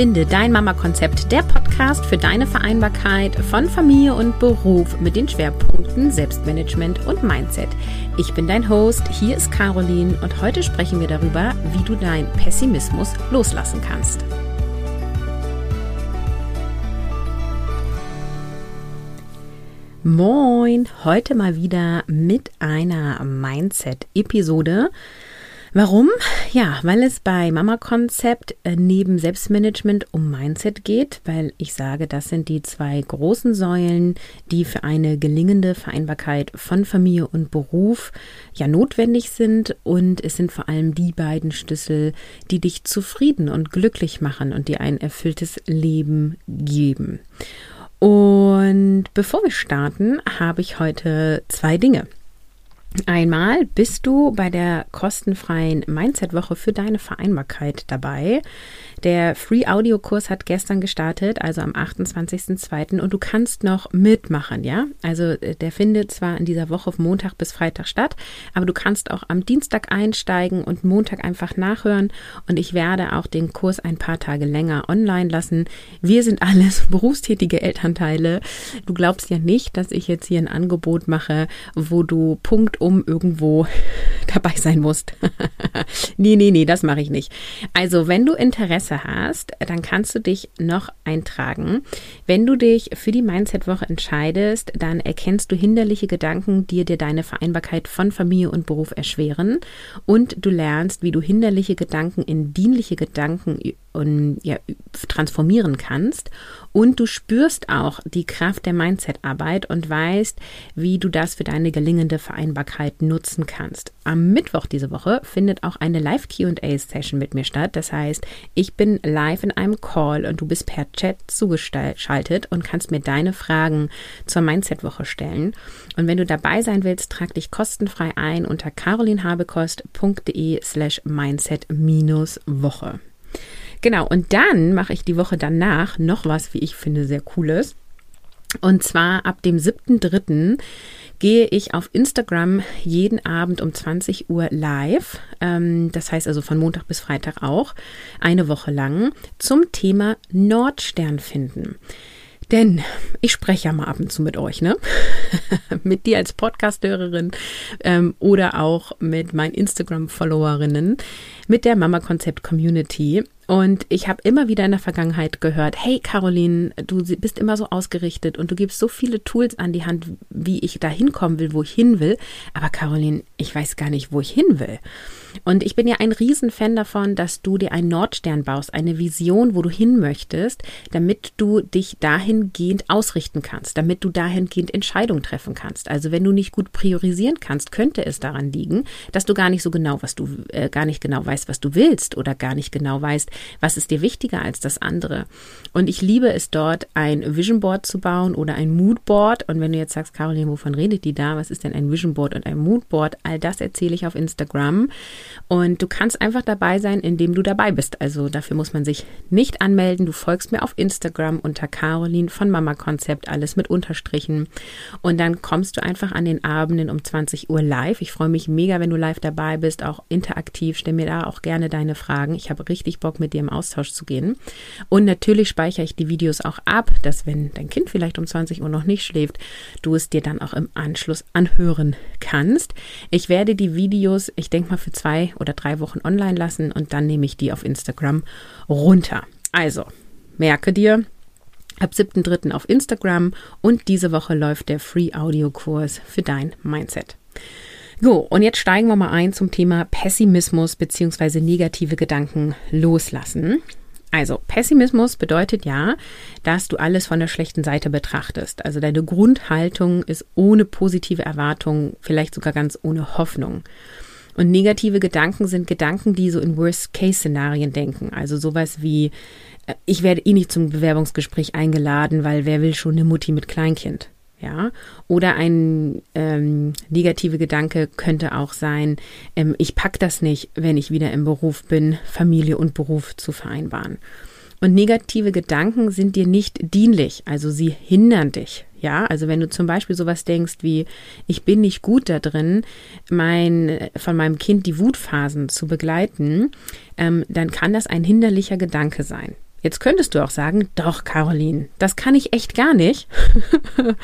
Finde dein Mama-Konzept, der Podcast für deine Vereinbarkeit von Familie und Beruf mit den Schwerpunkten Selbstmanagement und Mindset. Ich bin dein Host, hier ist Caroline und heute sprechen wir darüber, wie du deinen Pessimismus loslassen kannst. Moin, heute mal wieder mit einer Mindset-Episode. Warum? Ja, weil es bei Mama Konzept äh, neben Selbstmanagement um Mindset geht, weil ich sage, das sind die zwei großen Säulen, die für eine gelingende Vereinbarkeit von Familie und Beruf ja notwendig sind und es sind vor allem die beiden Schlüssel, die dich zufrieden und glücklich machen und dir ein erfülltes Leben geben. Und bevor wir starten, habe ich heute zwei Dinge. Einmal bist du bei der kostenfreien Mindset-Woche für deine Vereinbarkeit dabei. Der Free Audio Kurs hat gestern gestartet, also am 28.02. und du kannst noch mitmachen, ja? Also äh, der findet zwar in dieser Woche von Montag bis Freitag statt, aber du kannst auch am Dienstag einsteigen und Montag einfach nachhören und ich werde auch den Kurs ein paar Tage länger online lassen. Wir sind alles berufstätige Elternteile. Du glaubst ja nicht, dass ich jetzt hier ein Angebot mache, wo du punktum irgendwo dabei sein musst. nee, nee, nee, das mache ich nicht. Also, wenn du Interesse Interesse hast, dann kannst du dich noch eintragen. Wenn du dich für die Mindset-Woche entscheidest, dann erkennst du hinderliche Gedanken, die dir deine Vereinbarkeit von Familie und Beruf erschweren und du lernst, wie du hinderliche Gedanken in dienliche Gedanken und, ja, transformieren kannst. Und du spürst auch die Kraft der Mindset-Arbeit und weißt, wie du das für deine gelingende Vereinbarkeit nutzen kannst. Am Mittwoch diese Woche findet auch eine Live-QA-Session mit mir statt. Das heißt, ich bin live in einem Call und du bist per Chat zugeschaltet und kannst mir deine Fragen zur Mindset-Woche stellen. Und wenn du dabei sein willst, trag dich kostenfrei ein unter carolinhabekost.de slash mindset-woche. Genau, und dann mache ich die Woche danach noch was, wie ich finde, sehr cooles. Und zwar ab dem 7.3. gehe ich auf Instagram jeden Abend um 20 Uhr live. Ähm, das heißt also von Montag bis Freitag auch, eine Woche lang, zum Thema Nordstern finden. Denn ich spreche ja mal ab und zu mit euch, ne? mit dir als Podcasthörerin ähm, oder auch mit meinen Instagram-Followerinnen, mit der Mama Konzept Community. Und ich habe immer wieder in der Vergangenheit gehört, hey Caroline, du bist immer so ausgerichtet und du gibst so viele Tools an die Hand, wie ich da hinkommen will, wo ich hin will. Aber Caroline, ich weiß gar nicht, wo ich hin will. Und ich bin ja ein Riesenfan davon, dass du dir einen Nordstern baust, eine Vision, wo du hin möchtest, damit du dich dahingehend ausrichten kannst, damit du dahingehend Entscheidungen treffen kannst. Also wenn du nicht gut priorisieren kannst, könnte es daran liegen, dass du gar nicht so genau, was du äh, gar nicht genau weißt, was du willst oder gar nicht genau weißt, was ist dir wichtiger als das andere. Und ich liebe es dort, ein Vision Board zu bauen oder ein Mood Board. Und wenn du jetzt sagst, Caroline, wovon redet die da? Was ist denn ein Vision Board und ein Mood Board? All das erzähle ich auf Instagram. Und du kannst einfach dabei sein, indem du dabei bist. Also dafür muss man sich nicht anmelden. Du folgst mir auf Instagram unter Caroline von Mama Konzept, alles mit Unterstrichen. Und dann kommst du einfach an den Abenden um 20 Uhr live. Ich freue mich mega, wenn du live dabei bist, auch interaktiv. Stell mir da auch gerne deine Fragen. Ich habe richtig Bock, mit dir im Austausch zu gehen. Und natürlich speichere ich die Videos auch ab, dass wenn dein Kind vielleicht um 20 Uhr noch nicht schläft, du es dir dann auch im Anschluss anhören kannst. Ich werde die Videos, ich denke mal, für zwei zwei oder drei Wochen online lassen und dann nehme ich die auf Instagram runter. Also, merke dir, ab 7.3. auf Instagram und diese Woche läuft der Free Audio Kurs für dein Mindset. So, und jetzt steigen wir mal ein zum Thema Pessimismus bzw. negative Gedanken loslassen. Also Pessimismus bedeutet ja, dass du alles von der schlechten Seite betrachtest. Also deine Grundhaltung ist ohne positive Erwartung, vielleicht sogar ganz ohne Hoffnung. Und negative Gedanken sind Gedanken, die so in Worst-Case-Szenarien denken. Also sowas wie, äh, ich werde eh nicht zum Bewerbungsgespräch eingeladen, weil wer will schon eine Mutti mit Kleinkind? Ja, oder ein ähm, negative Gedanke könnte auch sein, ähm, ich pack das nicht, wenn ich wieder im Beruf bin, Familie und Beruf zu vereinbaren. Und negative Gedanken sind dir nicht dienlich, also sie hindern dich. Ja, also wenn du zum Beispiel sowas denkst wie, ich bin nicht gut da drin, mein, von meinem Kind die Wutphasen zu begleiten, ähm, dann kann das ein hinderlicher Gedanke sein. Jetzt könntest du auch sagen, doch, Caroline, das kann ich echt gar nicht.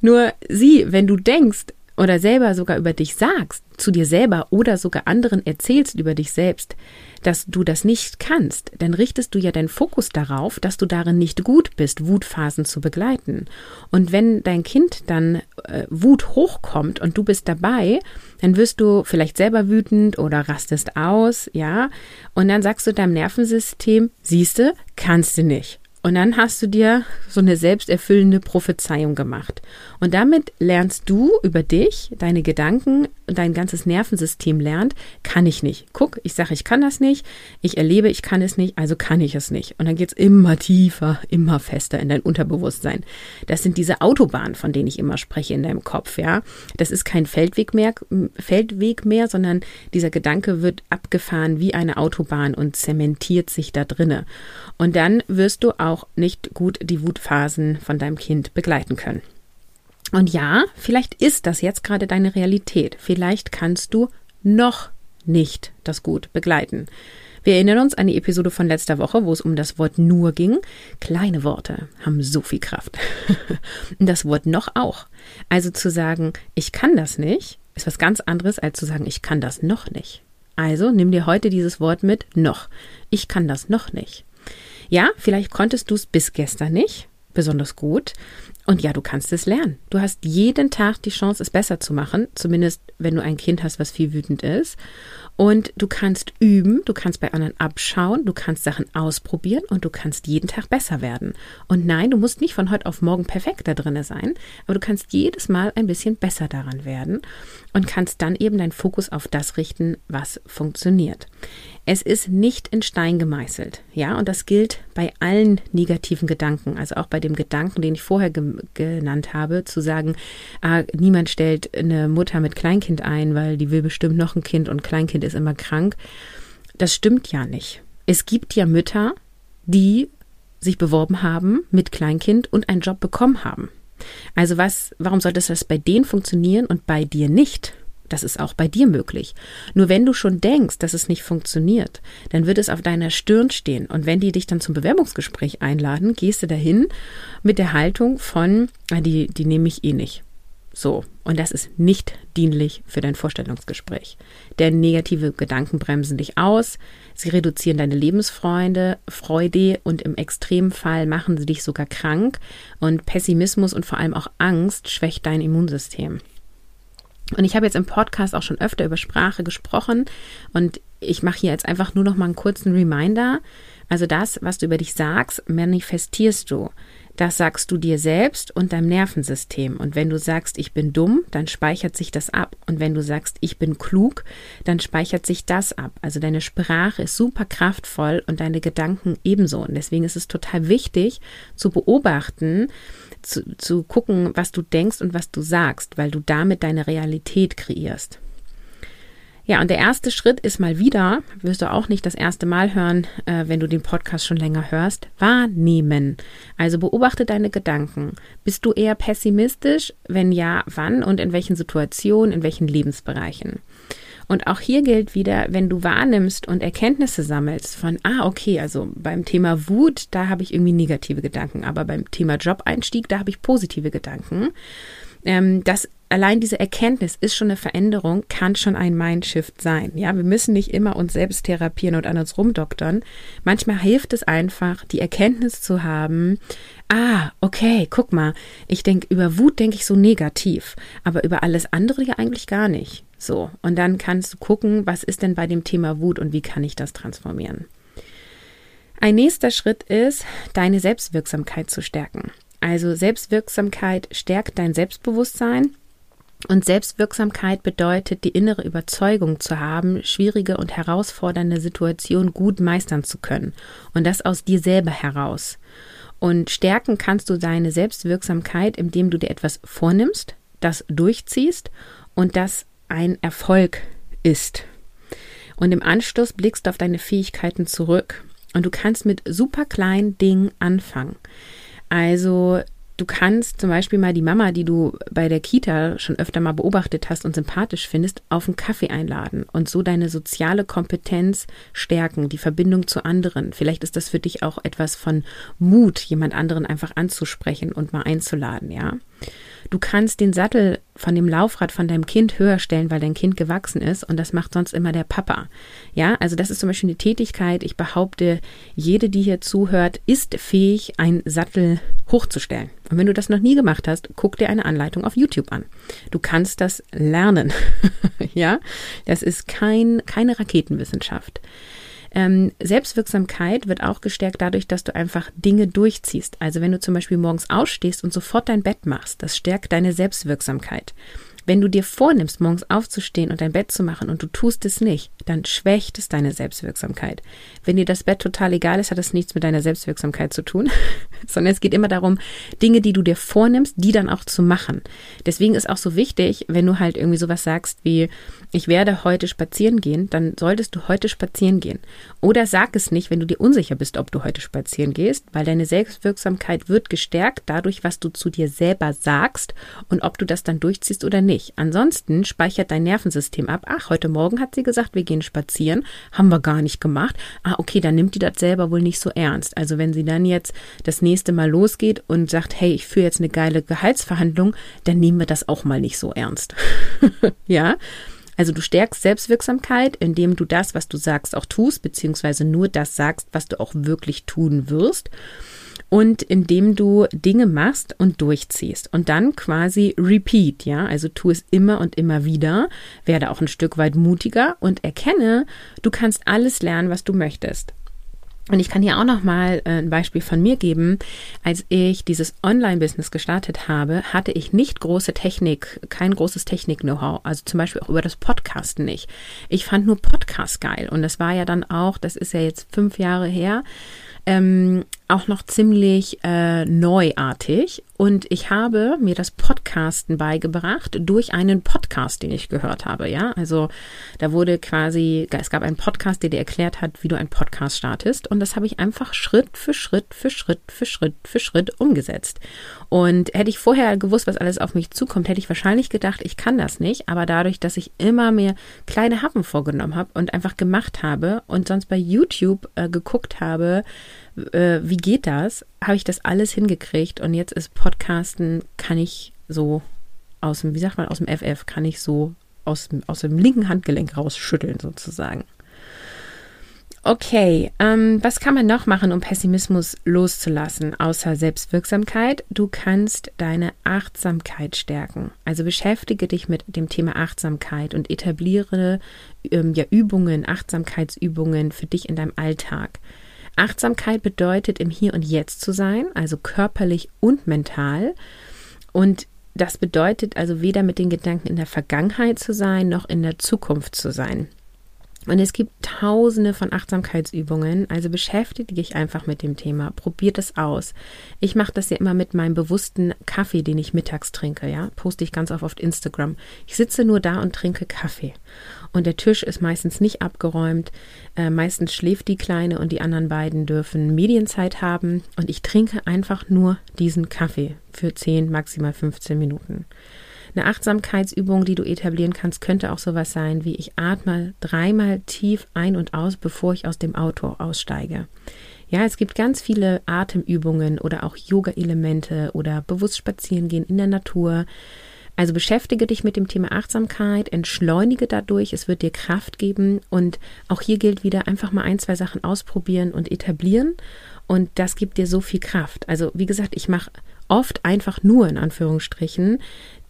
Nur sieh, wenn du denkst oder selber sogar über dich sagst, zu dir selber oder sogar anderen erzählst über dich selbst, dass du das nicht kannst, dann richtest du ja deinen Fokus darauf, dass du darin nicht gut bist, Wutphasen zu begleiten. Und wenn dein Kind dann äh, Wut hochkommt und du bist dabei, dann wirst du vielleicht selber wütend oder rastest aus, ja, und dann sagst du deinem Nervensystem, siehste, kannst du nicht. Und dann hast du dir so eine selbsterfüllende Prophezeiung gemacht. Und damit lernst du über dich, deine Gedanken dein ganzes Nervensystem lernt, kann ich nicht. Guck, ich sage, ich kann das nicht. Ich erlebe, ich kann es nicht, also kann ich es nicht. Und dann geht es immer tiefer, immer fester in dein Unterbewusstsein. Das sind diese Autobahnen, von denen ich immer spreche in deinem Kopf, ja. Das ist kein Feldweg mehr, Feldweg mehr, sondern dieser Gedanke wird abgefahren wie eine Autobahn und zementiert sich da drinne. Und dann wirst du auch nicht gut die Wutphasen von deinem Kind begleiten können. Und ja, vielleicht ist das jetzt gerade deine Realität. Vielleicht kannst du noch nicht das gut begleiten. Wir erinnern uns an die Episode von letzter Woche, wo es um das Wort nur ging. Kleine Worte haben so viel Kraft. Und das Wort noch auch. Also zu sagen, ich kann das nicht, ist was ganz anderes, als zu sagen, ich kann das noch nicht. Also nimm dir heute dieses Wort mit noch. Ich kann das noch nicht. Ja, vielleicht konntest du es bis gestern nicht, besonders gut. Und ja, du kannst es lernen. Du hast jeden Tag die Chance, es besser zu machen, zumindest wenn du ein Kind hast, was viel wütend ist. Und du kannst üben, du kannst bei anderen abschauen, du kannst Sachen ausprobieren und du kannst jeden Tag besser werden. Und nein, du musst nicht von heute auf morgen perfekt da drinne sein, aber du kannst jedes Mal ein bisschen besser daran werden und kannst dann eben deinen Fokus auf das richten, was funktioniert. Es ist nicht in Stein gemeißelt, ja, und das gilt bei allen negativen Gedanken, also auch bei dem Gedanken, den ich vorher ge genannt habe, zu sagen, ah, niemand stellt eine Mutter mit Kleinkind ein, weil die will bestimmt noch ein Kind und Kleinkind ist immer krank. Das stimmt ja nicht. Es gibt ja Mütter, die sich beworben haben mit Kleinkind und einen Job bekommen haben. Also was, warum sollte das bei denen funktionieren und bei dir nicht? Das ist auch bei dir möglich. Nur wenn du schon denkst, dass es nicht funktioniert, dann wird es auf deiner Stirn stehen. Und wenn die dich dann zum Bewerbungsgespräch einladen, gehst du dahin mit der Haltung von, ah, die, die nehme ich eh nicht. So. Und das ist nicht dienlich für dein Vorstellungsgespräch. Denn negative Gedanken bremsen dich aus. Sie reduzieren deine Lebensfreude, Freude und im Extremfall machen sie dich sogar krank. Und Pessimismus und vor allem auch Angst schwächt dein Immunsystem. Und ich habe jetzt im Podcast auch schon öfter über Sprache gesprochen und ich mache hier jetzt einfach nur noch mal einen kurzen Reminder. Also das, was du über dich sagst, manifestierst du. Das sagst du dir selbst und deinem Nervensystem. Und wenn du sagst, ich bin dumm, dann speichert sich das ab. Und wenn du sagst, ich bin klug, dann speichert sich das ab. Also deine Sprache ist super kraftvoll und deine Gedanken ebenso. Und deswegen ist es total wichtig zu beobachten, zu, zu gucken, was du denkst und was du sagst, weil du damit deine Realität kreierst. Ja, und der erste Schritt ist mal wieder, wirst du auch nicht das erste Mal hören, äh, wenn du den Podcast schon länger hörst, wahrnehmen. Also beobachte deine Gedanken. Bist du eher pessimistisch? Wenn ja, wann und in welchen Situationen, in welchen Lebensbereichen? Und auch hier gilt wieder, wenn du wahrnimmst und Erkenntnisse sammelst von, ah, okay, also beim Thema Wut, da habe ich irgendwie negative Gedanken, aber beim Thema Job-Einstieg, da habe ich positive Gedanken. Ähm, das allein diese Erkenntnis ist schon eine Veränderung, kann schon ein Mindshift sein. Ja, wir müssen nicht immer uns selbst therapieren und an uns rumdoktern. Manchmal hilft es einfach, die Erkenntnis zu haben, ah, okay, guck mal, ich denke, über Wut denke ich so negativ, aber über alles andere ja eigentlich gar nicht. So, und dann kannst du gucken, was ist denn bei dem Thema Wut und wie kann ich das transformieren. Ein nächster Schritt ist, deine Selbstwirksamkeit zu stärken. Also Selbstwirksamkeit stärkt dein Selbstbewusstsein und Selbstwirksamkeit bedeutet, die innere Überzeugung zu haben, schwierige und herausfordernde Situationen gut meistern zu können. Und das aus dir selber heraus. Und stärken kannst du deine Selbstwirksamkeit, indem du dir etwas vornimmst, das durchziehst und das ein Erfolg ist. Und im Anschluss blickst du auf deine Fähigkeiten zurück. Und du kannst mit super kleinen Dingen anfangen. Also Du kannst zum Beispiel mal die Mama, die du bei der Kita schon öfter mal beobachtet hast und sympathisch findest, auf einen Kaffee einladen und so deine soziale Kompetenz stärken, die Verbindung zu anderen. Vielleicht ist das für dich auch etwas von Mut, jemand anderen einfach anzusprechen und mal einzuladen, ja. Du kannst den Sattel von dem Laufrad von deinem Kind höher stellen, weil dein Kind gewachsen ist und das macht sonst immer der Papa. Ja, also das ist zum Beispiel eine Tätigkeit. Ich behaupte, jede, die hier zuhört, ist fähig, einen Sattel hochzustellen. Und wenn du das noch nie gemacht hast, guck dir eine Anleitung auf YouTube an. Du kannst das lernen. ja, das ist kein, keine Raketenwissenschaft. Ähm, Selbstwirksamkeit wird auch gestärkt dadurch, dass du einfach Dinge durchziehst. Also wenn du zum Beispiel morgens ausstehst und sofort dein Bett machst, das stärkt deine Selbstwirksamkeit. Wenn du dir vornimmst, morgens aufzustehen und dein Bett zu machen und du tust es nicht, dann schwächt es deine Selbstwirksamkeit. Wenn dir das Bett total egal ist, hat das nichts mit deiner Selbstwirksamkeit zu tun, sondern es geht immer darum, Dinge, die du dir vornimmst, die dann auch zu machen. Deswegen ist auch so wichtig, wenn du halt irgendwie sowas sagst wie, ich werde heute spazieren gehen, dann solltest du heute spazieren gehen. Oder sag es nicht, wenn du dir unsicher bist, ob du heute spazieren gehst, weil deine Selbstwirksamkeit wird gestärkt dadurch, was du zu dir selber sagst und ob du das dann durchziehst oder nicht nicht. Ansonsten speichert dein Nervensystem ab. Ach, heute Morgen hat sie gesagt, wir gehen spazieren. Haben wir gar nicht gemacht. Ah, okay, dann nimmt die das selber wohl nicht so ernst. Also wenn sie dann jetzt das nächste Mal losgeht und sagt, hey, ich führe jetzt eine geile Gehaltsverhandlung, dann nehmen wir das auch mal nicht so ernst. ja. Also du stärkst Selbstwirksamkeit, indem du das, was du sagst, auch tust, beziehungsweise nur das sagst, was du auch wirklich tun wirst und indem du Dinge machst und durchziehst und dann quasi repeat, ja, also tu es immer und immer wieder, werde auch ein Stück weit mutiger und erkenne, du kannst alles lernen, was du möchtest. Und ich kann hier auch noch mal äh, ein Beispiel von mir geben. Als ich dieses Online-Business gestartet habe, hatte ich nicht große Technik, kein großes Technik-Know-how. Also zum Beispiel auch über das Podcasten nicht. Ich fand nur Podcast geil. Und das war ja dann auch, das ist ja jetzt fünf Jahre her, ähm, auch noch ziemlich äh, neuartig. Und ich habe mir das Podcasten beigebracht durch einen Podcast, den ich gehört habe. Ja, also da wurde quasi, es gab einen Podcast, der dir erklärt hat, wie du einen Podcast startest. Und das habe ich einfach Schritt für Schritt für Schritt für Schritt für Schritt umgesetzt. Und hätte ich vorher gewusst, was alles auf mich zukommt, hätte ich wahrscheinlich gedacht, ich kann das nicht. Aber dadurch, dass ich immer mehr kleine Happen vorgenommen habe und einfach gemacht habe und sonst bei YouTube äh, geguckt habe, äh, wie geht das, habe ich das alles hingekriegt und jetzt ist Podcasten, kann ich so aus dem, wie sagt man, aus dem FF, kann ich so aus, aus dem linken Handgelenk rausschütteln sozusagen. Okay, ähm, was kann man noch machen, um Pessimismus loszulassen, außer Selbstwirksamkeit? Du kannst deine Achtsamkeit stärken. Also beschäftige dich mit dem Thema Achtsamkeit und etabliere ähm, ja Übungen, Achtsamkeitsübungen für dich in deinem Alltag. Achtsamkeit bedeutet, im Hier und Jetzt zu sein, also körperlich und mental. Und das bedeutet also weder mit den Gedanken in der Vergangenheit zu sein, noch in der Zukunft zu sein. Und es gibt tausende von Achtsamkeitsübungen, also beschäftige dich einfach mit dem Thema, probier das aus. Ich mache das ja immer mit meinem bewussten Kaffee, den ich mittags trinke, ja, poste ich ganz oft auf Instagram. Ich sitze nur da und trinke Kaffee. Und der Tisch ist meistens nicht abgeräumt. Äh, meistens schläft die Kleine und die anderen beiden dürfen Medienzeit haben. Und ich trinke einfach nur diesen Kaffee für 10, maximal 15 Minuten. Eine Achtsamkeitsübung, die du etablieren kannst, könnte auch sowas sein wie ich atme dreimal tief ein und aus, bevor ich aus dem Auto aussteige. Ja, es gibt ganz viele Atemübungen oder auch Yoga-Elemente oder bewusst spazieren gehen in der Natur. Also beschäftige dich mit dem Thema Achtsamkeit, entschleunige dadurch, es wird dir Kraft geben und auch hier gilt wieder einfach mal ein, zwei Sachen ausprobieren und etablieren und das gibt dir so viel Kraft. Also wie gesagt, ich mache oft einfach nur in Anführungsstrichen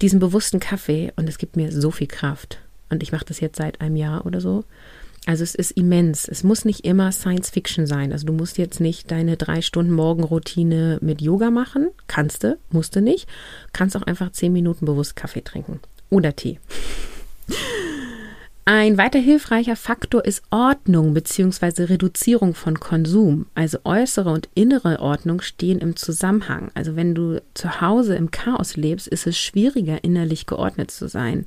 diesen bewussten Kaffee und es gibt mir so viel Kraft. Und ich mache das jetzt seit einem Jahr oder so. Also es ist immens. Es muss nicht immer Science Fiction sein. Also du musst jetzt nicht deine drei Stunden Morgenroutine mit Yoga machen. Kannst du, musst du nicht. Kannst auch einfach zehn Minuten bewusst Kaffee trinken. Oder Tee. Ein weiter hilfreicher Faktor ist Ordnung bzw. Reduzierung von Konsum. Also äußere und innere Ordnung stehen im Zusammenhang. Also wenn du zu Hause im Chaos lebst, ist es schwieriger, innerlich geordnet zu sein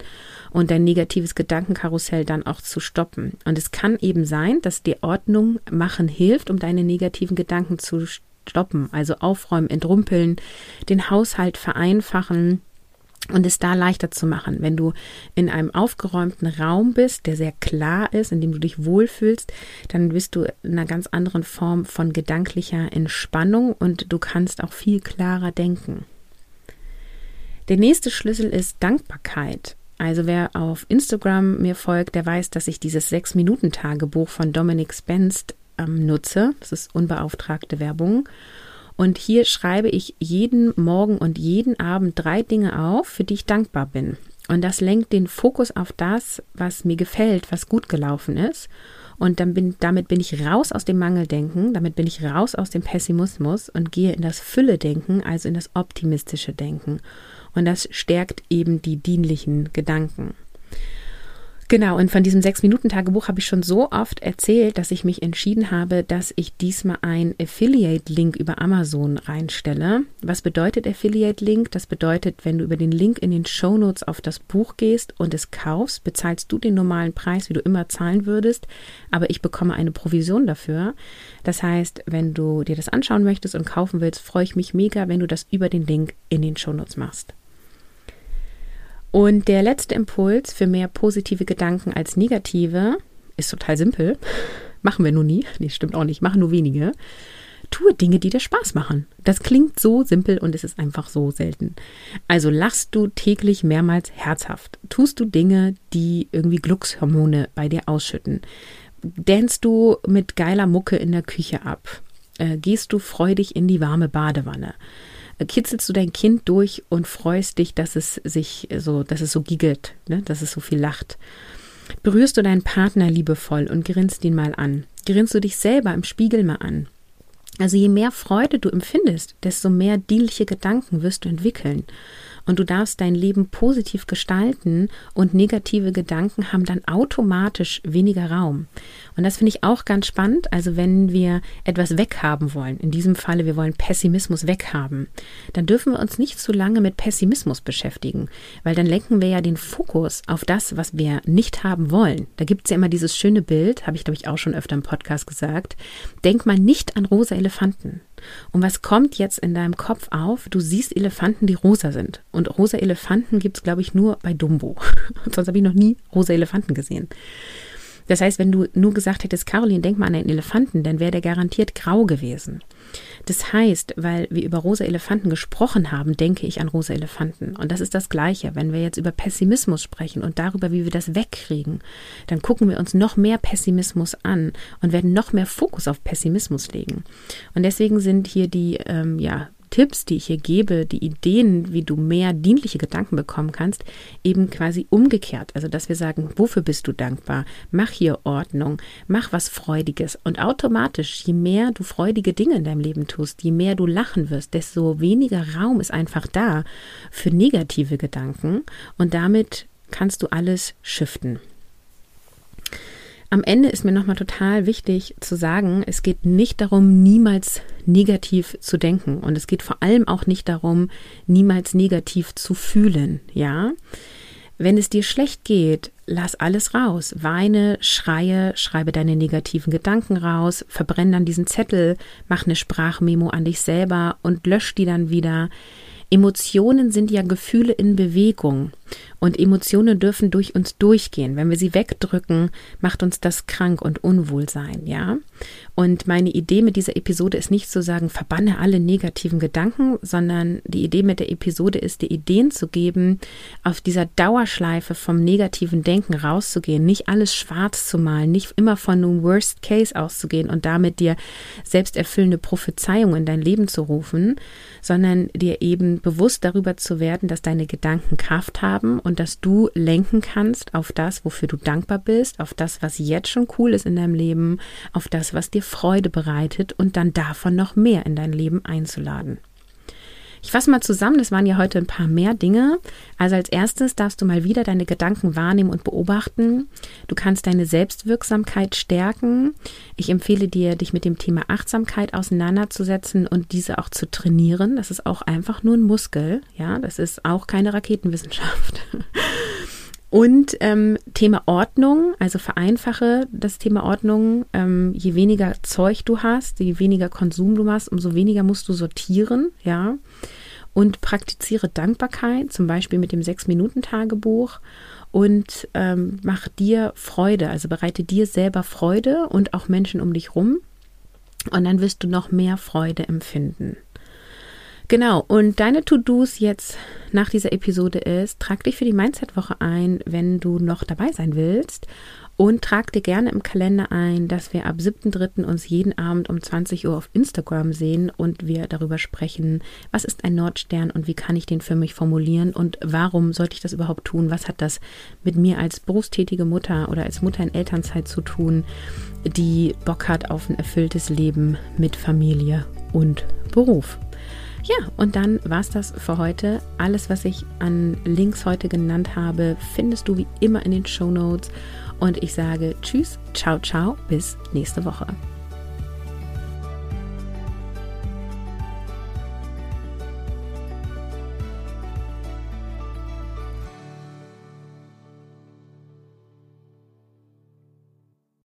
und dein negatives Gedankenkarussell dann auch zu stoppen. Und es kann eben sein, dass dir Ordnung machen hilft, um deine negativen Gedanken zu stoppen. Also aufräumen, entrumpeln, den Haushalt vereinfachen und es da leichter zu machen. Wenn du in einem aufgeräumten Raum bist, der sehr klar ist, in dem du dich wohlfühlst, dann bist du in einer ganz anderen Form von gedanklicher Entspannung und du kannst auch viel klarer denken. Der nächste Schlüssel ist Dankbarkeit. Also wer auf Instagram mir folgt, der weiß, dass ich dieses Sechs-Minuten-Tagebuch von Dominic Spence ähm, nutze. Das ist unbeauftragte Werbung. Und hier schreibe ich jeden Morgen und jeden Abend drei Dinge auf, für die ich dankbar bin. Und das lenkt den Fokus auf das, was mir gefällt, was gut gelaufen ist. Und dann bin, damit bin ich raus aus dem Mangeldenken, damit bin ich raus aus dem Pessimismus und gehe in das Fülle-Denken, also in das optimistische Denken. Und das stärkt eben die dienlichen Gedanken. Genau, und von diesem Sechs-Minuten-Tagebuch habe ich schon so oft erzählt, dass ich mich entschieden habe, dass ich diesmal ein Affiliate-Link über Amazon reinstelle. Was bedeutet Affiliate-Link? Das bedeutet, wenn du über den Link in den Show Notes auf das Buch gehst und es kaufst, bezahlst du den normalen Preis, wie du immer zahlen würdest, aber ich bekomme eine Provision dafür. Das heißt, wenn du dir das anschauen möchtest und kaufen willst, freue ich mich mega, wenn du das über den Link in den Show Notes machst. Und der letzte Impuls für mehr positive Gedanken als negative ist total simpel. Machen wir nur nie. Nee, stimmt auch nicht. Machen nur wenige. Tue Dinge, die dir Spaß machen. Das klingt so simpel und es ist einfach so selten. Also lachst du täglich mehrmals herzhaft. Tust du Dinge, die irgendwie Glückshormone bei dir ausschütten. Dänst du mit geiler Mucke in der Küche ab. Äh, gehst du freudig in die warme Badewanne kitzelst du dein Kind durch und freust dich, dass es sich so, dass es so giggelt, ne? dass es so viel lacht. Berührst du deinen Partner liebevoll und grinst ihn mal an. Grinst du dich selber im Spiegel mal an. Also je mehr Freude du empfindest, desto mehr dienliche Gedanken wirst du entwickeln und du darfst dein Leben positiv gestalten und negative Gedanken haben dann automatisch weniger Raum. Und das finde ich auch ganz spannend. Also wenn wir etwas weghaben wollen, in diesem Falle wir wollen Pessimismus weghaben, dann dürfen wir uns nicht zu lange mit Pessimismus beschäftigen, weil dann lenken wir ja den Fokus auf das, was wir nicht haben wollen. Da gibt es ja immer dieses schöne Bild, habe ich glaube ich auch schon öfter im Podcast gesagt. Denk mal nicht an rosa Elefanten. Und was kommt jetzt in deinem Kopf auf? Du siehst Elefanten, die rosa sind. Und rosa Elefanten gibt es, glaube ich, nur bei Dumbo. Sonst habe ich noch nie rosa Elefanten gesehen. Das heißt, wenn du nur gesagt hättest, Caroline, denk mal an einen Elefanten, dann wäre der garantiert grau gewesen. Das heißt, weil wir über rosa Elefanten gesprochen haben, denke ich an rosa Elefanten. Und das ist das Gleiche. Wenn wir jetzt über Pessimismus sprechen und darüber, wie wir das wegkriegen, dann gucken wir uns noch mehr Pessimismus an und werden noch mehr Fokus auf Pessimismus legen. Und deswegen sind hier die, ähm, ja, Tipps, die ich hier gebe, die Ideen, wie du mehr dienliche Gedanken bekommen kannst, eben quasi umgekehrt. Also, dass wir sagen, wofür bist du dankbar? Mach hier Ordnung, mach was Freudiges. Und automatisch, je mehr du freudige Dinge in deinem Leben tust, je mehr du lachen wirst, desto weniger Raum ist einfach da für negative Gedanken. Und damit kannst du alles shiften. Am Ende ist mir nochmal total wichtig zu sagen, es geht nicht darum, niemals negativ zu denken. Und es geht vor allem auch nicht darum, niemals negativ zu fühlen, ja. Wenn es dir schlecht geht, lass alles raus. Weine, schreie, schreibe deine negativen Gedanken raus, verbrenn dann diesen Zettel, mach eine Sprachmemo an dich selber und lösch die dann wieder. Emotionen sind ja Gefühle in Bewegung. Und Emotionen dürfen durch uns durchgehen. Wenn wir sie wegdrücken, macht uns das krank und Unwohlsein, ja? Und meine Idee mit dieser Episode ist nicht zu sagen, verbanne alle negativen Gedanken, sondern die Idee mit der Episode ist, dir Ideen zu geben, auf dieser Dauerschleife vom negativen Denken rauszugehen, nicht alles schwarz zu malen, nicht immer von einem Worst Case auszugehen und damit dir selbsterfüllende Prophezeiungen in dein Leben zu rufen, sondern dir eben bewusst darüber zu werden, dass deine Gedanken Kraft haben und dass du lenken kannst auf das, wofür du dankbar bist, auf das, was jetzt schon cool ist in deinem Leben, auf das, was dir Freude bereitet und dann davon noch mehr in dein Leben einzuladen. Ich fasse mal zusammen, das waren ja heute ein paar mehr Dinge. Also als erstes darfst du mal wieder deine Gedanken wahrnehmen und beobachten. Du kannst deine Selbstwirksamkeit stärken. Ich empfehle dir, dich mit dem Thema Achtsamkeit auseinanderzusetzen und diese auch zu trainieren. Das ist auch einfach nur ein Muskel. Ja, das ist auch keine Raketenwissenschaft. Und ähm, Thema Ordnung, also vereinfache das Thema Ordnung. Ähm, je weniger Zeug du hast, je weniger Konsum du hast, umso weniger musst du sortieren, ja. Und praktiziere Dankbarkeit, zum Beispiel mit dem Sechs-Minuten-Tagebuch. Und ähm, mach dir Freude, also bereite dir selber Freude und auch Menschen um dich rum. Und dann wirst du noch mehr Freude empfinden. Genau, und deine To-Dos jetzt nach dieser Episode ist, trag dich für die Mindset-Woche ein, wenn du noch dabei sein willst. Und trag dir gerne im Kalender ein, dass wir ab 7.3. uns jeden Abend um 20 Uhr auf Instagram sehen und wir darüber sprechen, was ist ein Nordstern und wie kann ich den für mich formulieren und warum sollte ich das überhaupt tun? Was hat das mit mir als berufstätige Mutter oder als Mutter in Elternzeit zu tun, die Bock hat auf ein erfülltes Leben mit Familie und Beruf? Ja, und dann war es das für heute. Alles, was ich an Links heute genannt habe, findest du wie immer in den Show Notes. Und ich sage Tschüss, ciao, ciao, bis nächste Woche.